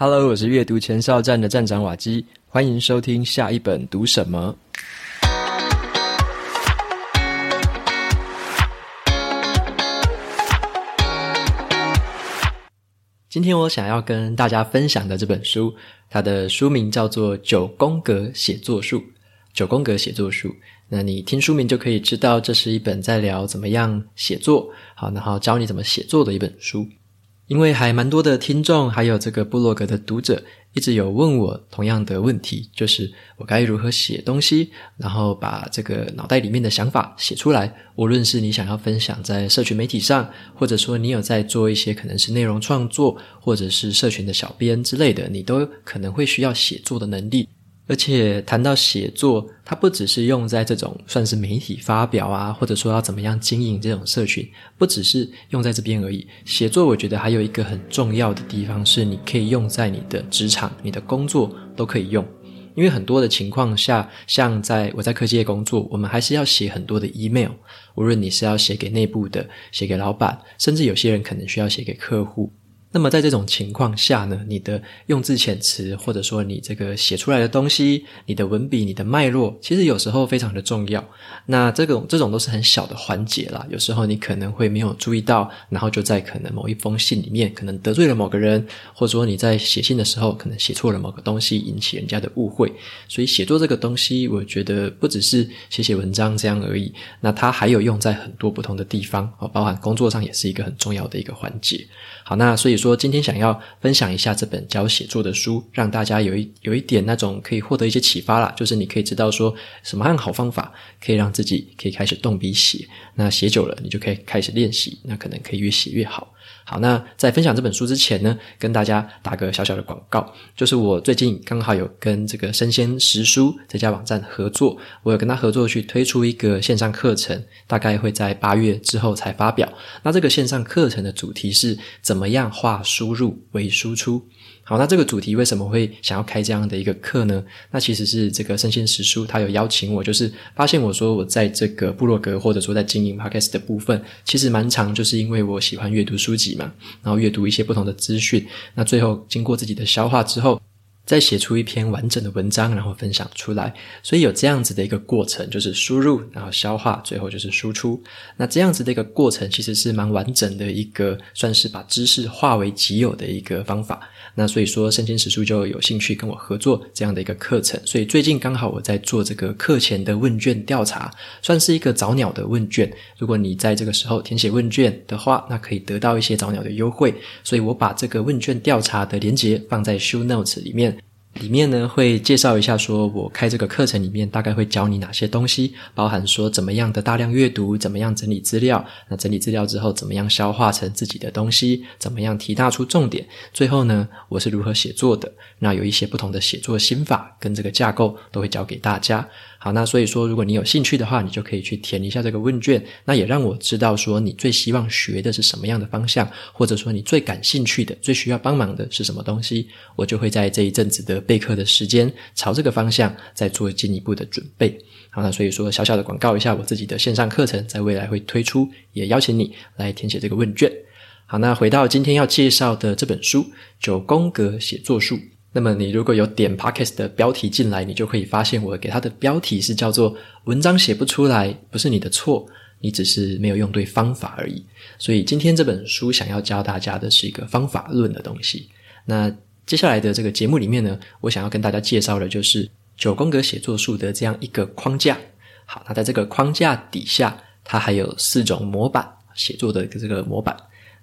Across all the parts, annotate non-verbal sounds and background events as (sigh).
Hello，我是阅读前哨站的站长瓦基，欢迎收听下一本读什么。今天我想要跟大家分享的这本书，它的书名叫做《九宫格写作术》。九宫格写作术，那你听书名就可以知道，这是一本在聊怎么样写作，好，然后教你怎么写作的一本书。因为还蛮多的听众，还有这个部落格的读者，一直有问我同样的问题，就是我该如何写东西，然后把这个脑袋里面的想法写出来。无论是你想要分享在社群媒体上，或者说你有在做一些可能是内容创作，或者是社群的小编之类的，你都可能会需要写作的能力。而且谈到写作，它不只是用在这种算是媒体发表啊，或者说要怎么样经营这种社群，不只是用在这边而已。写作我觉得还有一个很重要的地方是，你可以用在你的职场、你的工作都可以用。因为很多的情况下，像在我在科技业工作，我们还是要写很多的 email，无论你是要写给内部的、写给老板，甚至有些人可能需要写给客户。那么在这种情况下呢，你的用字遣词，或者说你这个写出来的东西，你的文笔、你的脉络，其实有时候非常的重要。那这种这种都是很小的环节啦，有时候你可能会没有注意到，然后就在可能某一封信里面，可能得罪了某个人，或者说你在写信的时候，可能写错了某个东西，引起人家的误会。所以写作这个东西，我觉得不只是写写文章这样而已，那它还有用在很多不同的地方，包含工作上也是一个很重要的一个环节。好，那所以说今天想要分享一下这本教写作的书，让大家有一有一点那种可以获得一些启发啦，就是你可以知道说什么样好方法可以让自己可以开始动笔写，那写久了你就可以开始练习，那可能可以越写越好。好，那在分享这本书之前呢，跟大家打个小小的广告，就是我最近刚好有跟这个生鲜食书这家网站合作，我有跟他合作去推出一个线上课程，大概会在八月之后才发表。那这个线上课程的主题是怎么样化输入为输出。好，那这个主题为什么会想要开这样的一个课呢？那其实是这个生鲜时书，他有邀请我，就是发现我说我在这个部落格或者说在经营 Podcast 的部分，其实蛮长，就是因为我喜欢阅读书籍嘛，然后阅读一些不同的资讯，那最后经过自己的消化之后，再写出一篇完整的文章，然后分享出来，所以有这样子的一个过程，就是输入，然后消化，最后就是输出。那这样子的一个过程，其实是蛮完整的一个，算是把知识化为己有的一个方法。那所以说，圣经史书就有兴趣跟我合作这样的一个课程。所以最近刚好我在做这个课前的问卷调查，算是一个早鸟的问卷。如果你在这个时候填写问卷的话，那可以得到一些早鸟的优惠。所以我把这个问卷调查的连接放在 show notes 里面。里面呢会介绍一下，说我开这个课程里面大概会教你哪些东西，包含说怎么样的大量阅读，怎么样整理资料，那整理资料之后怎么样消化成自己的东西，怎么样提大出重点，最后呢我是如何写作的，那有一些不同的写作心法跟这个架构都会教给大家。好，那所以说，如果你有兴趣的话，你就可以去填一下这个问卷。那也让我知道说，你最希望学的是什么样的方向，或者说你最感兴趣的、最需要帮忙的是什么东西，我就会在这一阵子的备课的时间，朝这个方向再做进一步的准备。好，那所以说，小小的广告一下我自己的线上课程，在未来会推出，也邀请你来填写这个问卷。好，那回到今天要介绍的这本书《九宫格写作术》。那么你如果有点 Podcast 的标题进来，你就可以发现我给它的标题是叫做“文章写不出来，不是你的错，你只是没有用对方法而已”。所以今天这本书想要教大家的是一个方法论的东西。那接下来的这个节目里面呢，我想要跟大家介绍的就是九宫格写作术的这样一个框架。好，那在这个框架底下，它还有四种模板，写作的这个模板。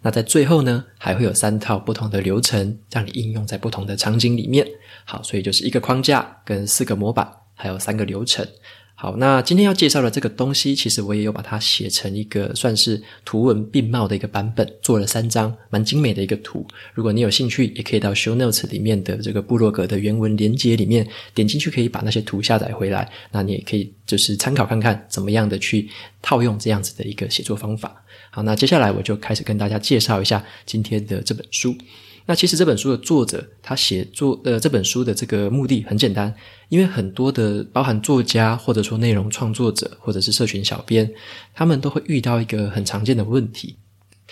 那在最后呢，还会有三套不同的流程，让你应用在不同的场景里面。好，所以就是一个框架跟四个模板，还有三个流程。好，那今天要介绍的这个东西，其实我也有把它写成一个算是图文并茂的一个版本，做了三张蛮精美的一个图。如果你有兴趣，也可以到 show notes 里面的这个部落格的原文连接里面点进去，可以把那些图下载回来。那你也可以就是参考看看，怎么样的去套用这样子的一个写作方法。好，那接下来我就开始跟大家介绍一下今天的这本书。那其实这本书的作者他写作呃这本书的这个目的很简单，因为很多的包含作家或者说内容创作者或者是社群小编，他们都会遇到一个很常见的问题，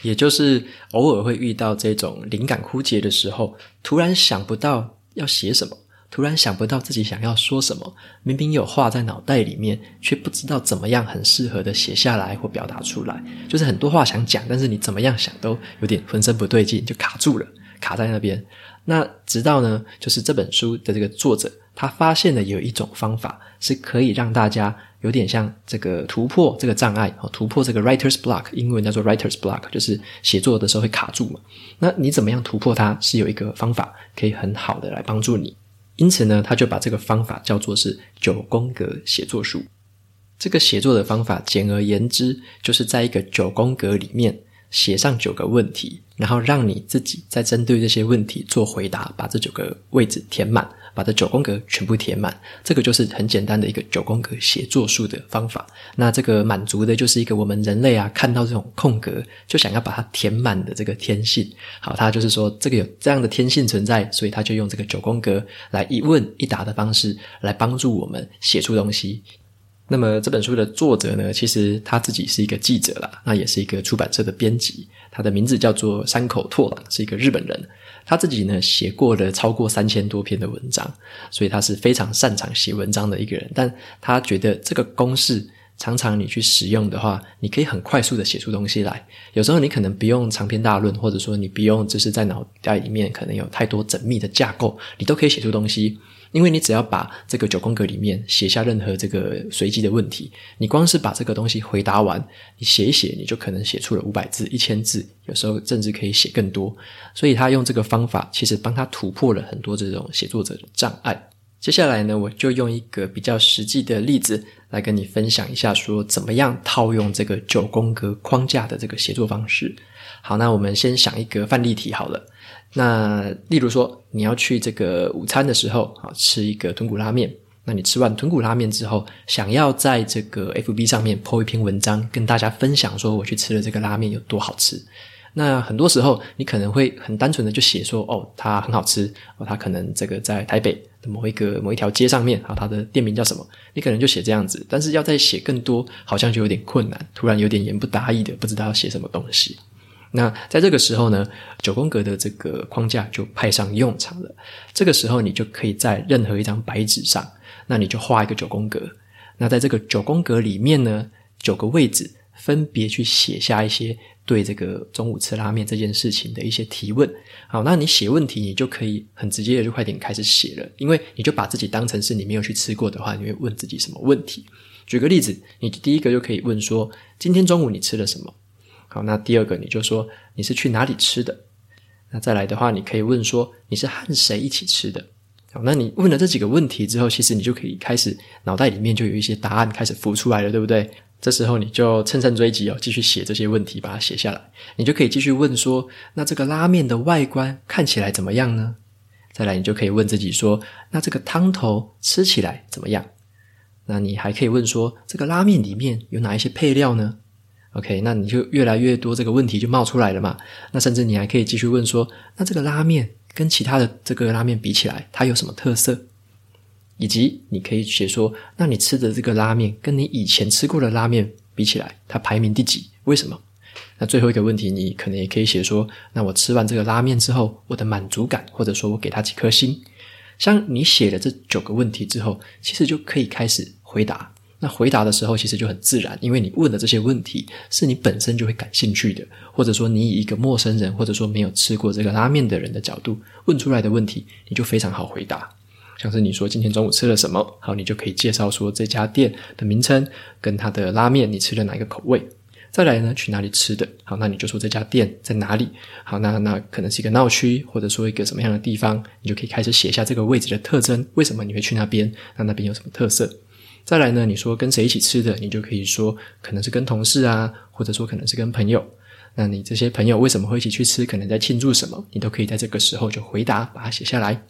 也就是偶尔会遇到这种灵感枯竭的时候，突然想不到要写什么，突然想不到自己想要说什么，明明有话在脑袋里面，却不知道怎么样很适合的写下来或表达出来。就是很多话想讲，但是你怎么样想都有点浑身不对劲，就卡住了，卡在那边。那直到呢，就是这本书的这个作者，他发现了有一种方法是可以让大家有点像这个突破这个障碍，突破这个 writer's block，英文叫做 writer's block，就是写作的时候会卡住嘛。那你怎么样突破它？是有一个方法可以很好的来帮助你。因此呢，他就把这个方法叫做是九宫格写作术。这个写作的方法，简而言之，就是在一个九宫格里面。写上九个问题，然后让你自己再针对这些问题做回答，把这九个位置填满，把这九宫格全部填满。这个就是很简单的一个九宫格写作术的方法。那这个满足的就是一个我们人类啊，看到这种空格就想要把它填满的这个天性。好，他就是说这个有这样的天性存在，所以他就用这个九宫格来一问一答的方式来帮助我们写出东西。那么这本书的作者呢，其实他自己是一个记者啦，那也是一个出版社的编辑。他的名字叫做山口拓郎，是一个日本人。他自己呢写过了超过三千多篇的文章，所以他是非常擅长写文章的一个人。但他觉得这个公式常常你去使用的话，你可以很快速的写出东西来。有时候你可能不用长篇大论，或者说你不用就是在脑袋里面可能有太多缜密的架构，你都可以写出东西。因为你只要把这个九宫格里面写下任何这个随机的问题，你光是把这个东西回答完，你写一写，你就可能写出了五百字、一千字，有时候甚至可以写更多。所以他用这个方法，其实帮他突破了很多这种写作者的障碍。接下来呢，我就用一个比较实际的例子来跟你分享一下，说怎么样套用这个九宫格框架的这个写作方式。好，那我们先想一个范例题好了。那例如说，你要去这个午餐的时候啊，吃一个豚骨拉面。那你吃完豚骨拉面之后，想要在这个 FB 上面 po 一篇文章，跟大家分享说我去吃了这个拉面有多好吃。那很多时候，你可能会很单纯的就写说，哦，它很好吃，哦，它可能这个在台北的某一个某一条街上面啊，它的店名叫什么？你可能就写这样子，但是要再写更多，好像就有点困难，突然有点言不达意的，不知道要写什么东西。那在这个时候呢，九宫格的这个框架就派上用场了。这个时候，你就可以在任何一张白纸上，那你就画一个九宫格。那在这个九宫格里面呢，九个位置分别去写下一些对这个中午吃拉面这件事情的一些提问。好，那你写问题，你就可以很直接的就快点开始写了，因为你就把自己当成是你没有去吃过的话，你会问自己什么问题？举个例子，你第一个就可以问说：今天中午你吃了什么？好，那第二个你就说你是去哪里吃的？那再来的话，你可以问说你是和谁一起吃的？好，那你问了这几个问题之后，其实你就可以开始脑袋里面就有一些答案开始浮出来了，对不对？这时候你就乘胜追击哦，继续写这些问题，把它写下来。你就可以继续问说，那这个拉面的外观看起来怎么样呢？再来，你就可以问自己说，那这个汤头吃起来怎么样？那你还可以问说，这个拉面里面有哪一些配料呢？OK，那你就越来越多这个问题就冒出来了嘛。那甚至你还可以继续问说，那这个拉面跟其他的这个拉面比起来，它有什么特色？以及你可以写说，那你吃的这个拉面跟你以前吃过的拉面比起来，它排名第几？为什么？那最后一个问题，你可能也可以写说，那我吃完这个拉面之后，我的满足感，或者说我给它几颗星。像你写了这九个问题之后，其实就可以开始回答。那回答的时候其实就很自然，因为你问的这些问题是你本身就会感兴趣的，或者说你以一个陌生人，或者说没有吃过这个拉面的人的角度问出来的问题，你就非常好回答。像是你说今天中午吃了什么，好，你就可以介绍说这家店的名称跟它的拉面，你吃了哪一个口味。再来呢，去哪里吃的？好，那你就说这家店在哪里。好，那那可能是一个闹区，或者说一个什么样的地方，你就可以开始写下这个位置的特征，为什么你会去那边？那那边有什么特色？再来呢，你说跟谁一起吃的，你就可以说可能是跟同事啊，或者说可能是跟朋友。那你这些朋友为什么会一起去吃？可能在庆祝什么？你都可以在这个时候就回答，把它写下来。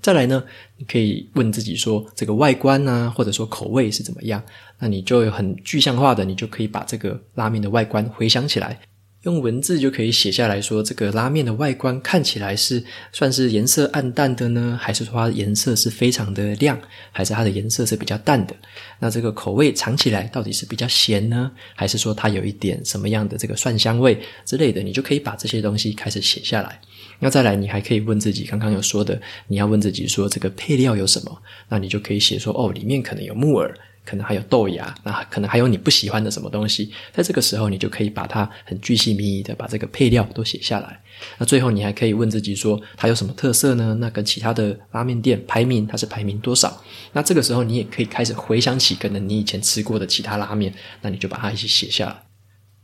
再来呢，你可以问自己说这个外观啊，或者说口味是怎么样？那你就有很具象化的，你就可以把这个拉面的外观回想起来。用文字就可以写下来说，这个拉面的外观看起来是算是颜色暗淡的呢，还是说它的颜色是非常的亮，还是它的颜色是比较淡的？那这个口味尝起来到底是比较咸呢，还是说它有一点什么样的这个蒜香味之类的？你就可以把这些东西开始写下来。那再来，你还可以问自己，刚刚有说的，你要问自己说这个配料有什么？那你就可以写说，哦，里面可能有木耳。可能还有豆芽，那可能还有你不喜欢的什么东西，在这个时候你就可以把它很具细靡遗的把这个配料都写下来。那最后你还可以问自己说，它有什么特色呢？那跟其他的拉面店排名，它是排名多少？那这个时候你也可以开始回想起可能你以前吃过的其他拉面，那你就把它一起写下来。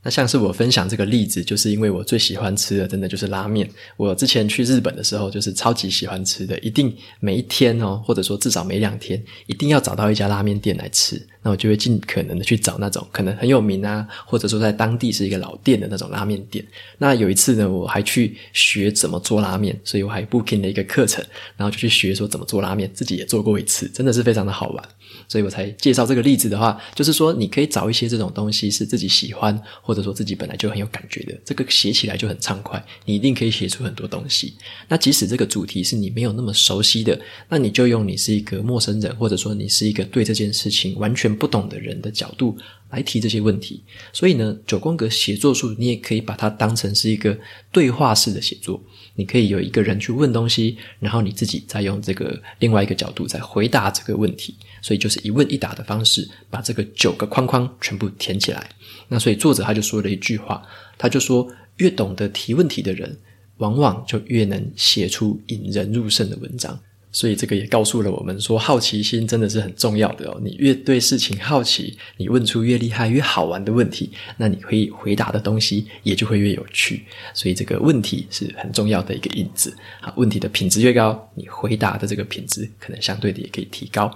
那像是我分享这个例子，就是因为我最喜欢吃的，真的就是拉面。我之前去日本的时候，就是超级喜欢吃的，一定每一天哦，或者说至少每两天，一定要找到一家拉面店来吃。那我就会尽可能的去找那种可能很有名啊，或者说在当地是一个老店的那种拉面店。那有一次呢，我还去学怎么做拉面，所以我还 booking 了一个课程，然后就去学说怎么做拉面，自己也做过一次，真的是非常的好玩。所以我才介绍这个例子的话，就是说你可以找一些这种东西是自己喜欢，或者说自己本来就很有感觉的，这个写起来就很畅快，你一定可以写出很多东西。那即使这个主题是你没有那么熟悉的，那你就用你是一个陌生人，或者说你是一个对这件事情完全不懂的人的角度来提这些问题。所以呢，九宫格写作术你也可以把它当成是一个对话式的写作。你可以有一个人去问东西，然后你自己再用这个另外一个角度再回答这个问题，所以就是一问一答的方式，把这个九个框框全部填起来。那所以作者他就说了一句话，他就说：越懂得提问题的人，往往就越能写出引人入胜的文章。所以这个也告诉了我们说，好奇心真的是很重要的哦。你越对事情好奇，你问出越厉害、越好玩的问题，那你可以回答的东西也就会越有趣。所以这个问题是很重要的一个因子。好，问题的品质越高，你回答的这个品质可能相对的也可以提高。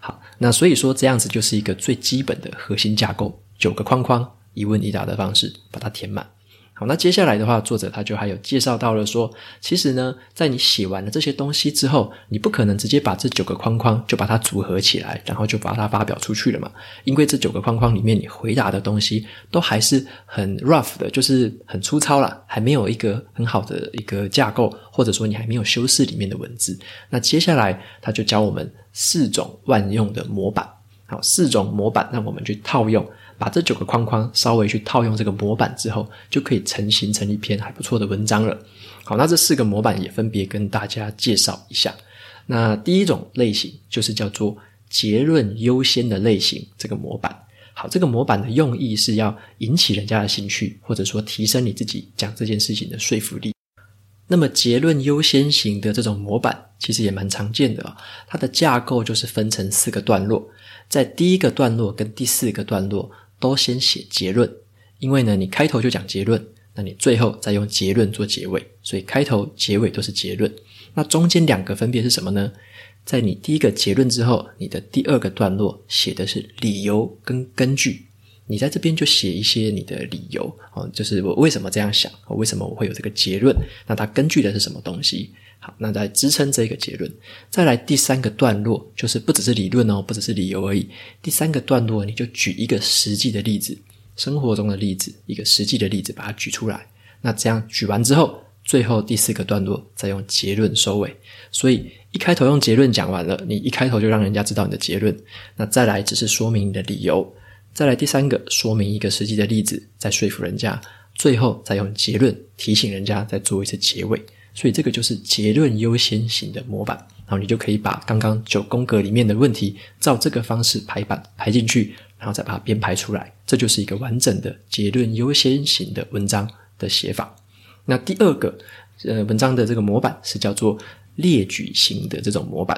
好，那所以说这样子就是一个最基本的核心架构，九个框框，一问一答的方式把它填满。好，那接下来的话，作者他就还有介绍到了说，其实呢，在你写完了这些东西之后，你不可能直接把这九个框框就把它组合起来，然后就把它发表出去了嘛。因为这九个框框里面，你回答的东西都还是很 rough 的，就是很粗糙啦，还没有一个很好的一个架构，或者说你还没有修饰里面的文字。那接下来他就教我们四种万用的模板，好，四种模板让我们去套用。把这九个框框稍微去套用这个模板之后，就可以成型成一篇还不错的文章了。好，那这四个模板也分别跟大家介绍一下。那第一种类型就是叫做结论优先的类型，这个模板。好，这个模板的用意是要引起人家的兴趣，或者说提升你自己讲这件事情的说服力。那么结论优先型的这种模板其实也蛮常见的啊，它的架构就是分成四个段落，在第一个段落跟第四个段落。都先写结论，因为呢，你开头就讲结论，那你最后再用结论做结尾，所以开头结尾都是结论。那中间两个分别是什么呢？在你第一个结论之后，你的第二个段落写的是理由跟根据，你在这边就写一些你的理由哦，就是我为什么这样想，我为什么我会有这个结论，那它根据的是什么东西？好，那再支撑这个结论，再来第三个段落，就是不只是理论哦，不只是理由而已。第三个段落，你就举一个实际的例子，生活中的例子，一个实际的例子，把它举出来。那这样举完之后，最后第四个段落再用结论收尾。所以一开头用结论讲完了，你一开头就让人家知道你的结论。那再来只是说明你的理由，再来第三个说明一个实际的例子，再说服人家，最后再用结论提醒人家，再做一次结尾。所以这个就是结论优先型的模板，然后你就可以把刚刚九宫格里面的问题照这个方式排版排进去，然后再把它编排出来，这就是一个完整的结论优先型的文章的写法。那第二个呃文章的这个模板是叫做列举型的这种模板。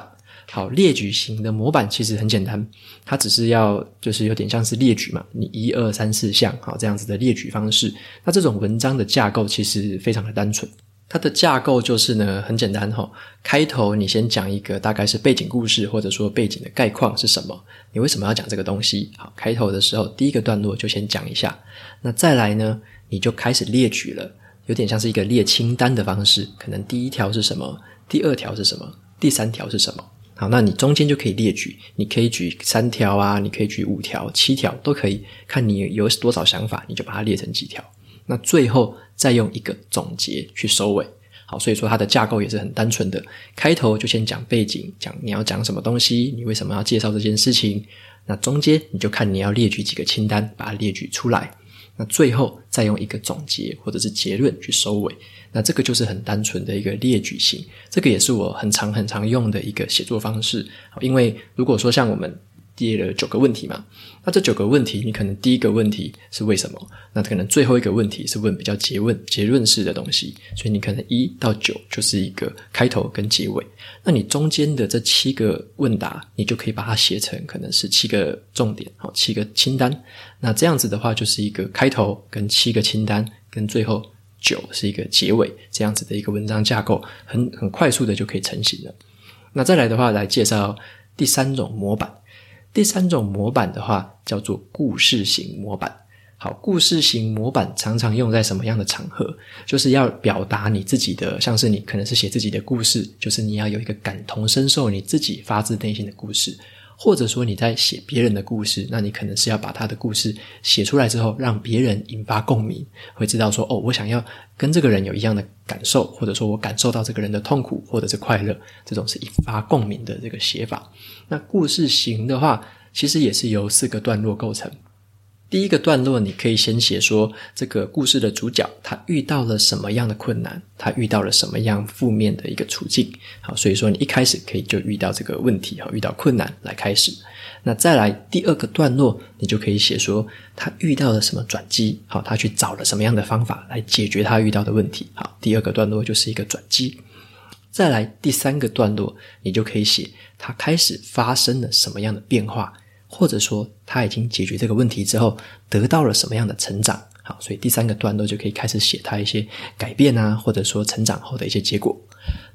好，列举型的模板其实很简单，它只是要就是有点像是列举嘛，你一二三四项好这样子的列举方式。那这种文章的架构其实非常的单纯。它的架构就是呢，很简单哈。开头你先讲一个大概是背景故事，或者说背景的概况是什么？你为什么要讲这个东西？好，开头的时候第一个段落就先讲一下。那再来呢，你就开始列举了，有点像是一个列清单的方式。可能第一条是什么？第二条是什么？第三条是什么？好，那你中间就可以列举，你可以举三条啊，你可以举五条、七条都可以，看你有多少想法，你就把它列成几条。那最后再用一个总结去收尾。好，所以说它的架构也是很单纯的，开头就先讲背景，讲你要讲什么东西，你为什么要介绍这件事情。那中间你就看你要列举几个清单，把它列举出来。那最后再用一个总结或者是结论去收尾。那这个就是很单纯的一个列举型，这个也是我很常很常用的一个写作方式。因为如果说像我们。列了九个问题嘛，那这九个问题，你可能第一个问题是为什么？那可能最后一个问题是问比较结问、结论式的东西，所以你可能一到九就是一个开头跟结尾。那你中间的这七个问答，你就可以把它写成可能是七个重点，好，七个清单。那这样子的话，就是一个开头跟七个清单，跟最后九是一个结尾，这样子的一个文章架构，很很快速的就可以成型了。那再来的话，来介绍第三种模板。第三种模板的话，叫做故事型模板。好，故事型模板常常用在什么样的场合？就是要表达你自己的，像是你可能是写自己的故事，就是你要有一个感同身受，你自己发自内心的故事。或者说你在写别人的故事，那你可能是要把他的故事写出来之后，让别人引发共鸣，会知道说哦，我想要跟这个人有一样的感受，或者说我感受到这个人的痛苦或者是快乐，这种是引发共鸣的这个写法。那故事型的话，其实也是由四个段落构成。第一个段落，你可以先写说这个故事的主角他遇到了什么样的困难，他遇到了什么样负面的一个处境。好，所以说你一开始可以就遇到这个问题，好，遇到困难来开始。那再来第二个段落，你就可以写说他遇到了什么转机，好，他去找了什么样的方法来解决他遇到的问题。好，第二个段落就是一个转机。再来第三个段落，你就可以写他开始发生了什么样的变化。或者说他已经解决这个问题之后得到了什么样的成长？好，所以第三个段落就可以开始写他一些改变啊，或者说成长后的一些结果。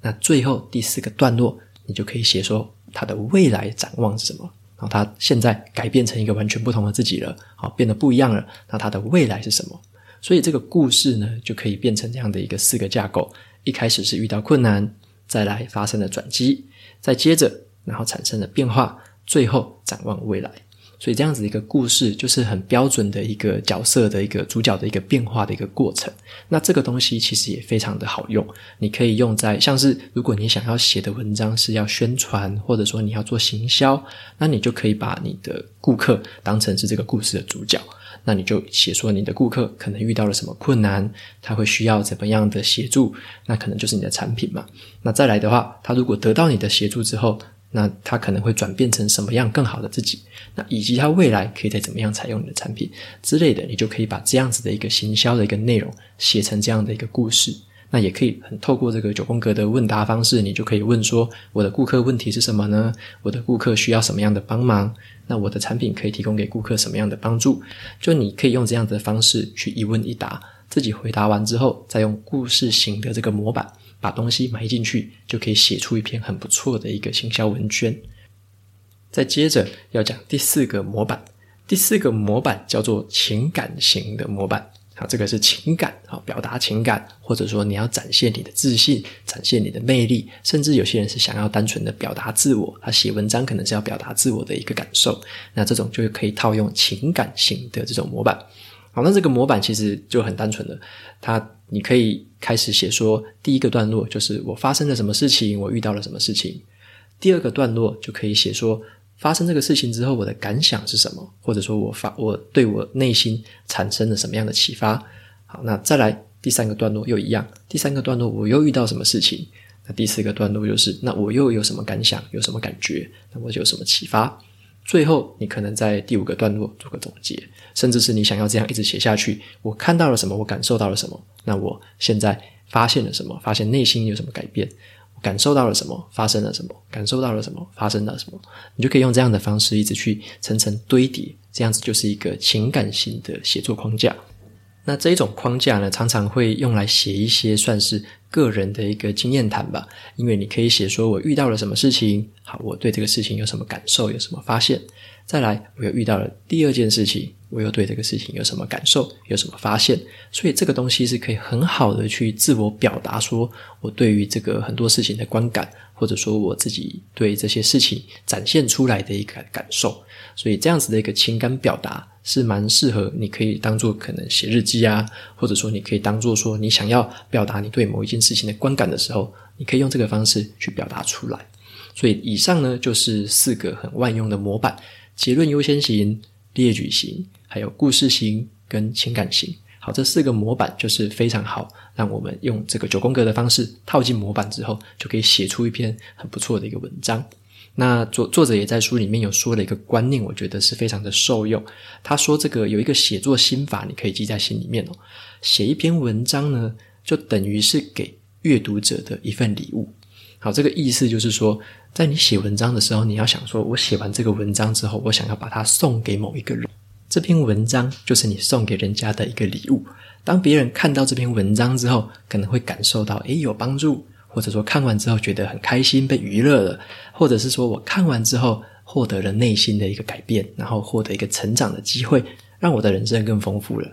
那最后第四个段落，你就可以写说他的未来展望是什么？然后他现在改变成一个完全不同的自己了，好，变得不一样了。那他的未来是什么？所以这个故事呢，就可以变成这样的一个四个架构：一开始是遇到困难，再来发生了转机，再接着然后产生了变化。最后展望未来，所以这样子一个故事就是很标准的一个角色的一个主角的一个变化的一个过程。那这个东西其实也非常的好用，你可以用在像是如果你想要写的文章是要宣传，或者说你要做行销，那你就可以把你的顾客当成是这个故事的主角。那你就写说你的顾客可能遇到了什么困难，他会需要怎么样的协助，那可能就是你的产品嘛。那再来的话，他如果得到你的协助之后，那他可能会转变成什么样更好的自己？那以及他未来可以再怎么样采用你的产品之类的，你就可以把这样子的一个行销的一个内容写成这样的一个故事。那也可以很透过这个九宫格的问答方式，你就可以问说：我的顾客问题是什么呢？我的顾客需要什么样的帮忙？那我的产品可以提供给顾客什么样的帮助？就你可以用这样子的方式去一问一答，自己回答完之后，再用故事型的这个模板。把东西埋进去，就可以写出一篇很不错的一个行销文宣。再接着要讲第四个模板，第四个模板叫做情感型的模板。好，这个是情感，好，表达情感，或者说你要展现你的自信，展现你的魅力，甚至有些人是想要单纯的表达自我，他写文章可能是要表达自我的一个感受，那这种就可以套用情感型的这种模板。好，那这个模板其实就很单纯的，它你可以开始写说，第一个段落就是我发生了什么事情，我遇到了什么事情。第二个段落就可以写说，发生这个事情之后，我的感想是什么，或者说我发我对我内心产生了什么样的启发。好，那再来第三个段落又一样，第三个段落我又遇到什么事情？那第四个段落就是，那我又有什么感想，有什么感觉？那我就有什么启发？最后，你可能在第五个段落做个总结，甚至是你想要这样一直写下去。我看到了什么？我感受到了什么？那我现在发现了什么？发现内心有什么改变？感受到了什么？发生了什么？感受到了什么？发生了什么？你就可以用这样的方式一直去层层堆叠，这样子就是一个情感型的写作框架。那这一种框架呢，常常会用来写一些算是个人的一个经验谈吧，因为你可以写说我遇到了什么事情，好，我对这个事情有什么感受，有什么发现。再来，我又遇到了第二件事情，我又对这个事情有什么感受，有什么发现。所以这个东西是可以很好的去自我表达，说我对于这个很多事情的观感，或者说我自己对这些事情展现出来的一个感受。所以这样子的一个情感表达。是蛮适合，你可以当做可能写日记啊，或者说你可以当做说你想要表达你对某一件事情的观感的时候，你可以用这个方式去表达出来。所以以上呢，就是四个很万用的模板：结论优先型、列举型，还有故事型跟情感型。好，这四个模板就是非常好，让我们用这个九宫格的方式套进模板之后，就可以写出一篇很不错的一个文章。那作作者也在书里面有说了一个观念，我觉得是非常的受用。他说，这个有一个写作心法，你可以记在心里面哦。写一篇文章呢，就等于是给阅读者的一份礼物。好，这个意思就是说，在你写文章的时候，你要想说，我写完这个文章之后，我想要把它送给某一个人，这篇文章就是你送给人家的一个礼物。当别人看到这篇文章之后，可能会感受到，诶，有帮助。或者说看完之后觉得很开心，被娱乐了；或者是说我看完之后获得了内心的一个改变，然后获得一个成长的机会，让我的人生更丰富了。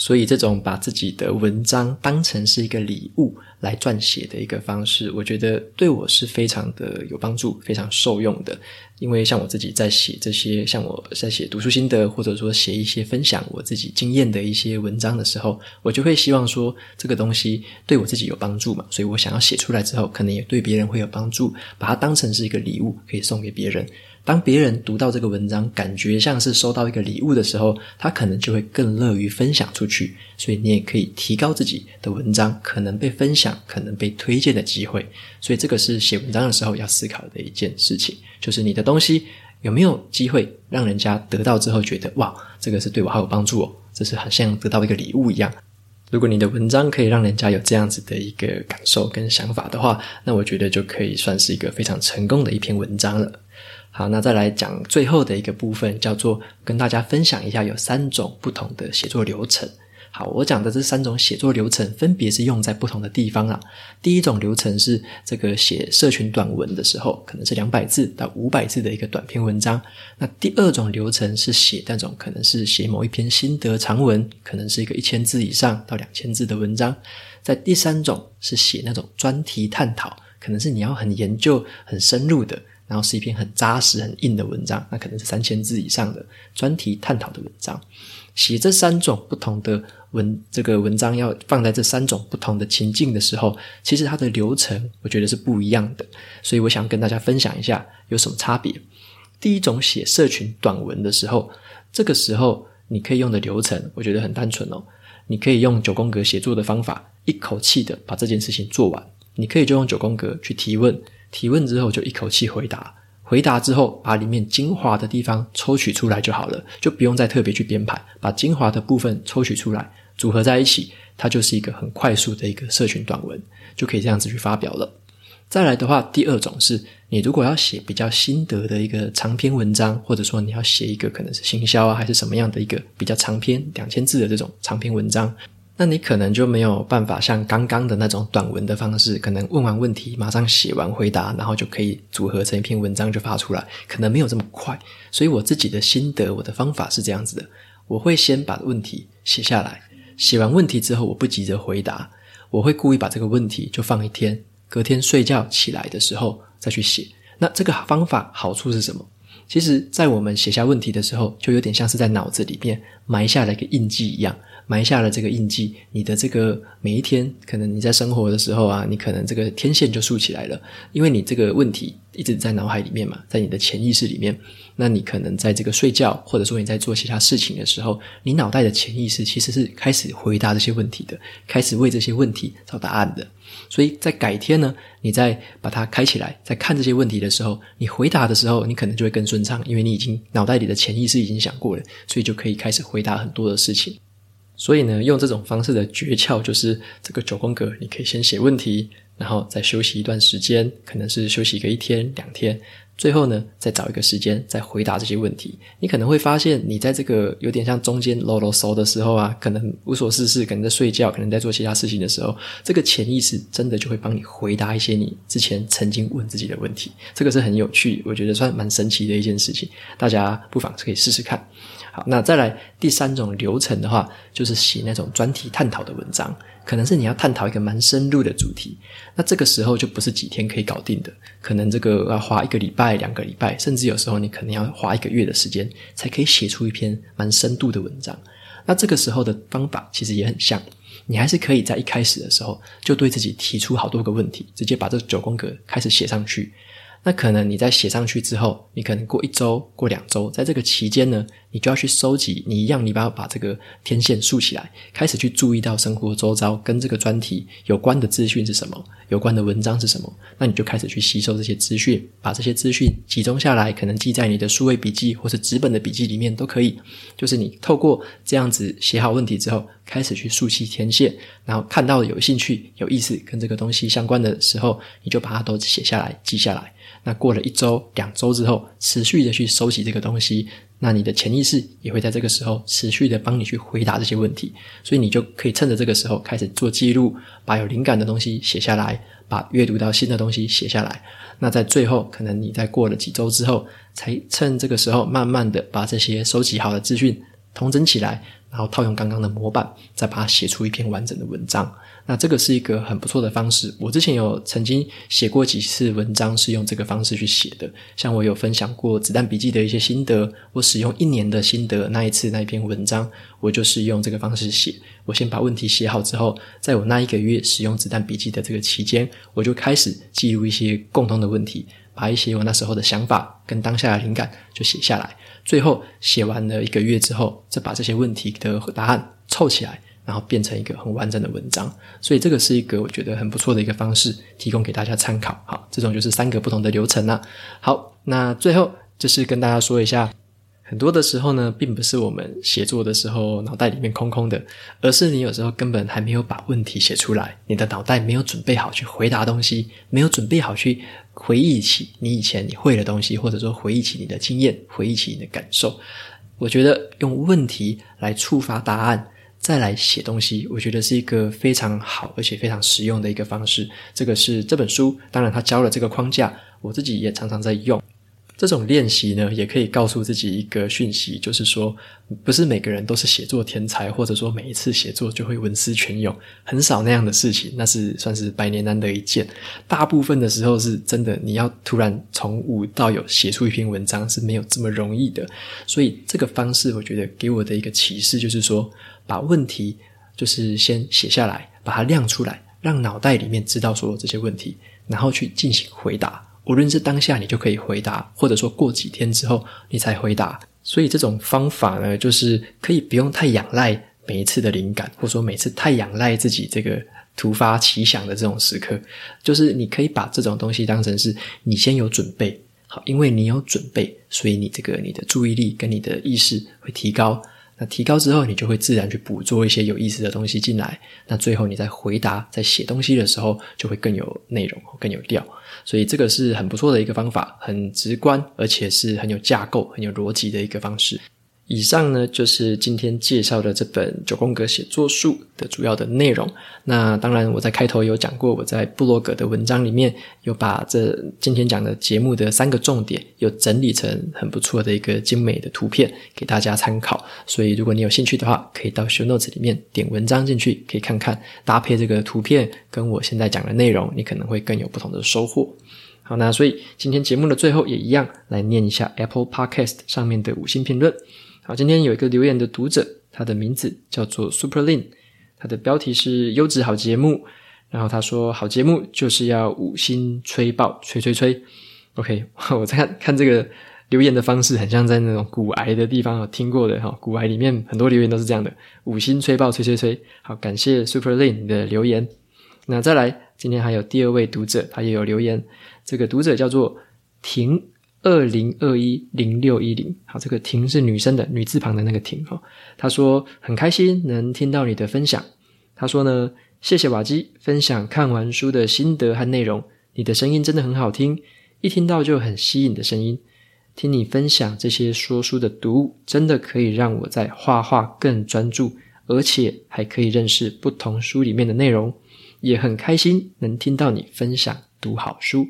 所以，这种把自己的文章当成是一个礼物来撰写的一个方式，我觉得对我是非常的有帮助、非常受用的。因为像我自己在写这些，像我在写读书心得，或者说写一些分享我自己经验的一些文章的时候，我就会希望说这个东西对我自己有帮助嘛，所以我想要写出来之后，可能也对别人会有帮助，把它当成是一个礼物，可以送给别人。当别人读到这个文章，感觉像是收到一个礼物的时候，他可能就会更乐于分享出去。所以你也可以提高自己的文章可能被分享、可能被推荐的机会。所以这个是写文章的时候要思考的一件事情，就是你的东西有没有机会让人家得到之后觉得哇，这个是对我好有帮助哦，这是好像得到一个礼物一样。如果你的文章可以让人家有这样子的一个感受跟想法的话，那我觉得就可以算是一个非常成功的一篇文章了。好，那再来讲最后的一个部分，叫做跟大家分享一下有三种不同的写作流程。好，我讲的这三种写作流程分别是用在不同的地方啊。第一种流程是这个写社群短文的时候，可能是两百字到五百字的一个短篇文章。那第二种流程是写那种可能是写某一篇心得长文，可能是一个一千字以上到两千字的文章。在第三种是写那种专题探讨，可能是你要很研究、很深入的。然后是一篇很扎实、很硬的文章，那可能是三千字以上的专题探讨的文章。写这三种不同的文，这个文章要放在这三种不同的情境的时候，其实它的流程我觉得是不一样的。所以我想跟大家分享一下有什么差别。第一种写社群短文的时候，这个时候你可以用的流程，我觉得很单纯哦。你可以用九宫格写作的方法，一口气的把这件事情做完。你可以就用九宫格去提问。提问之后就一口气回答，回答之后把里面精华的地方抽取出来就好了，就不用再特别去编排，把精华的部分抽取出来，组合在一起，它就是一个很快速的一个社群短文，就可以这样子去发表了。再来的话，第二种是你如果要写比较心得的一个长篇文章，或者说你要写一个可能是行销啊，还是什么样的一个比较长篇两千字的这种长篇文章。那你可能就没有办法像刚刚的那种短文的方式，可能问完问题马上写完回答，然后就可以组合成一篇文章就发出来，可能没有这么快。所以我自己的心得，我的方法是这样子的：我会先把问题写下来，写完问题之后，我不急着回答，我会故意把这个问题就放一天，隔天睡觉起来的时候再去写。那这个方法好处是什么？其实，在我们写下问题的时候，就有点像是在脑子里面埋下了一个印记一样。埋下了这个印记，你的这个每一天，可能你在生活的时候啊，你可能这个天线就竖起来了，因为你这个问题一直在脑海里面嘛，在你的潜意识里面。那你可能在这个睡觉，或者说你在做其他事情的时候，你脑袋的潜意识其实是开始回答这些问题的，开始为这些问题找答案的。所以在改天呢，你再把它开起来，在看这些问题的时候，你回答的时候，你可能就会更顺畅，因为你已经脑袋里的潜意识已经想过了，所以就可以开始回答很多的事情。所以呢，用这种方式的诀窍就是这个九宫格，你可以先写问题，然后再休息一段时间，可能是休息个一天两天，最后呢，再找一个时间再回答这些问题。你可能会发现，你在这个有点像中间啰啰嗦的时候啊，可能无所事事，可能在睡觉，可能在做其他事情的时候，这个潜意识真的就会帮你回答一些你之前曾经问自己的问题。这个是很有趣，我觉得算蛮神奇的一件事情，大家不妨可以试试看。那再来第三种流程的话，就是写那种专题探讨的文章，可能是你要探讨一个蛮深入的主题，那这个时候就不是几天可以搞定的，可能这个要花一个礼拜、两个礼拜，甚至有时候你可能要花一个月的时间，才可以写出一篇蛮深度的文章。那这个时候的方法其实也很像，你还是可以在一开始的时候就对自己提出好多个问题，直接把这九宫格开始写上去。那可能你在写上去之后，你可能过一周、过两周，在这个期间呢，你就要去收集。你一样，你把把这个天线竖起来，开始去注意到生活周遭跟这个专题有关的资讯是什么，有关的文章是什么。那你就开始去吸收这些资讯，把这些资讯集中下来，可能记在你的数位笔记或是纸本的笔记里面都可以。就是你透过这样子写好问题之后，开始去竖起天线，然后看到有兴趣、有意思跟这个东西相关的时候，你就把它都写下来、记下来。那过了一周、两周之后，持续的去收集这个东西，那你的潜意识也会在这个时候持续的帮你去回答这些问题，所以你就可以趁着这个时候开始做记录，把有灵感的东西写下来，把阅读到新的东西写下来。那在最后，可能你在过了几周之后，才趁这个时候慢慢的把这些收集好的资讯统整起来，然后套用刚刚的模板，再把它写出一篇完整的文章。那这个是一个很不错的方式。我之前有曾经写过几次文章，是用这个方式去写的。像我有分享过子弹笔记的一些心得，我使用一年的心得，那一次那一篇文章，我就是用这个方式写。我先把问题写好之后，在我那一个月使用子弹笔记的这个期间，我就开始记录一些共同的问题，把一些我那时候的想法跟当下的灵感就写下来。最后写完了一个月之后，再把这些问题的答案凑起来。然后变成一个很完整的文章，所以这个是一个我觉得很不错的一个方式，提供给大家参考。好，这种就是三个不同的流程啦。好，那最后就是跟大家说一下，很多的时候呢，并不是我们写作的时候脑袋里面空空的，而是你有时候根本还没有把问题写出来，你的脑袋没有准备好去回答东西，没有准备好去回忆起你以前你会的东西，或者说回忆起你的经验，回忆起你的感受。我觉得用问题来触发答案。再来写东西，我觉得是一个非常好而且非常实用的一个方式。这个是这本书，当然他教了这个框架，我自己也常常在用。这种练习呢，也可以告诉自己一个讯息，就是说，不是每个人都是写作天才，或者说每一次写作就会文思泉涌，很少那样的事情，那是算是百年难得一见。大部分的时候是真的，你要突然从无到有写出一篇文章是没有这么容易的。所以这个方式，我觉得给我的一个启示就是说，把问题就是先写下来，把它亮出来，让脑袋里面知道所有这些问题，然后去进行回答。无论是当下你就可以回答，或者说过几天之后你才回答，所以这种方法呢，就是可以不用太仰赖每一次的灵感，或者说每次太仰赖自己这个突发奇想的这种时刻，就是你可以把这种东西当成是你先有准备，好，因为你有准备，所以你这个你的注意力跟你的意识会提高。那提高之后，你就会自然去捕捉一些有意思的东西进来。那最后你在回答、在写东西的时候，就会更有内容、更有调。所以这个是很不错的一个方法，很直观，而且是很有架构、很有逻辑的一个方式。以上呢，就是今天介绍的这本《九宫格写作术》的主要的内容。那当然，我在开头有讲过，我在部落格的文章里面有把这今天讲的节目的三个重点，有整理成很不错的一个精美的图片给大家参考。所以，如果你有兴趣的话，可以到 show notes 里面点文章进去，可以看看搭配这个图片跟我现在讲的内容，你可能会更有不同的收获。好，那所以今天节目的最后也一样来念一下 Apple Podcast 上面的五星评论。好，今天有一个留言的读者，他的名字叫做 Superlin，他的标题是优质好节目，然后他说好节目就是要五星吹爆，吹吹吹。OK，(laughs) 我在看看这个留言的方式，很像在那种古癌的地方有听过的哈，古癌里面很多留言都是这样的，五星吹爆，吹吹吹。好，感谢 Superlin 的留言。那再来，今天还有第二位读者，他也有留言，这个读者叫做婷。二零二一零六一零，好，这个婷是女生的女字旁的那个婷哈。她说很开心能听到你的分享。她说呢，谢谢瓦基分享看完书的心得和内容。你的声音真的很好听，一听到就很吸引的声音。听你分享这些说书的读物，真的可以让我在画画更专注，而且还可以认识不同书里面的内容。也很开心能听到你分享读好书。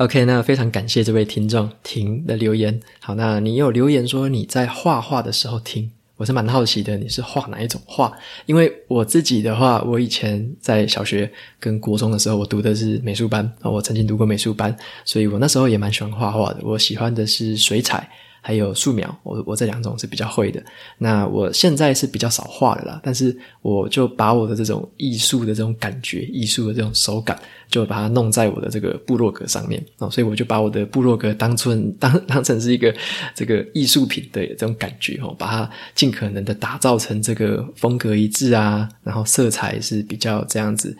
OK，那非常感谢这位听众婷的留言。好，那你有留言说你在画画的时候听，我是蛮好奇的，你是画哪一种画？因为我自己的话，我以前在小学跟国中的时候，我读的是美术班，我曾经读过美术班，所以我那时候也蛮喜欢画画的。我喜欢的是水彩。还有素描，我我这两种是比较会的。那我现在是比较少画的啦，但是我就把我的这种艺术的这种感觉、艺术的这种手感，就把它弄在我的这个部落格上面哦。所以我就把我的部落格当成 (laughs) 当当成是一个这个艺术品的这种感觉哦，把它尽可能的打造成这个风格一致啊，然后色彩是比较这样子。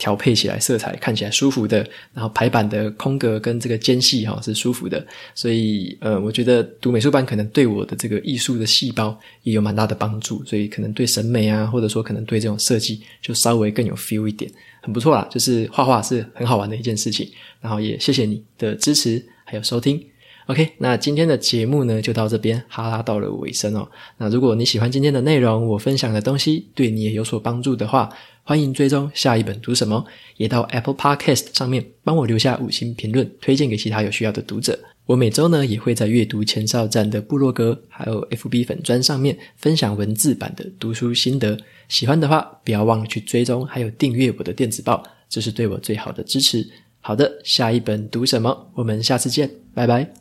调配起来色彩看起来舒服的，然后排版的空格跟这个间隙哈是舒服的，所以呃，我觉得读美术班可能对我的这个艺术的细胞也有蛮大的帮助，所以可能对审美啊，或者说可能对这种设计就稍微更有 feel 一点，很不错啦。就是画画是很好玩的一件事情，然后也谢谢你的支持还有收听。OK，那今天的节目呢就到这边，哈拉到了尾声哦。那如果你喜欢今天的内容，我分享的东西对你也有所帮助的话，欢迎追踪下一本读什么，也到 Apple Podcast 上面帮我留下五星评论，推荐给其他有需要的读者。我每周呢也会在阅读前哨站的部落格，还有 FB 粉专上面分享文字版的读书心得。喜欢的话，不要忘了去追踪，还有订阅我的电子报，这是对我最好的支持。好的，下一本读什么？我们下次见，拜拜。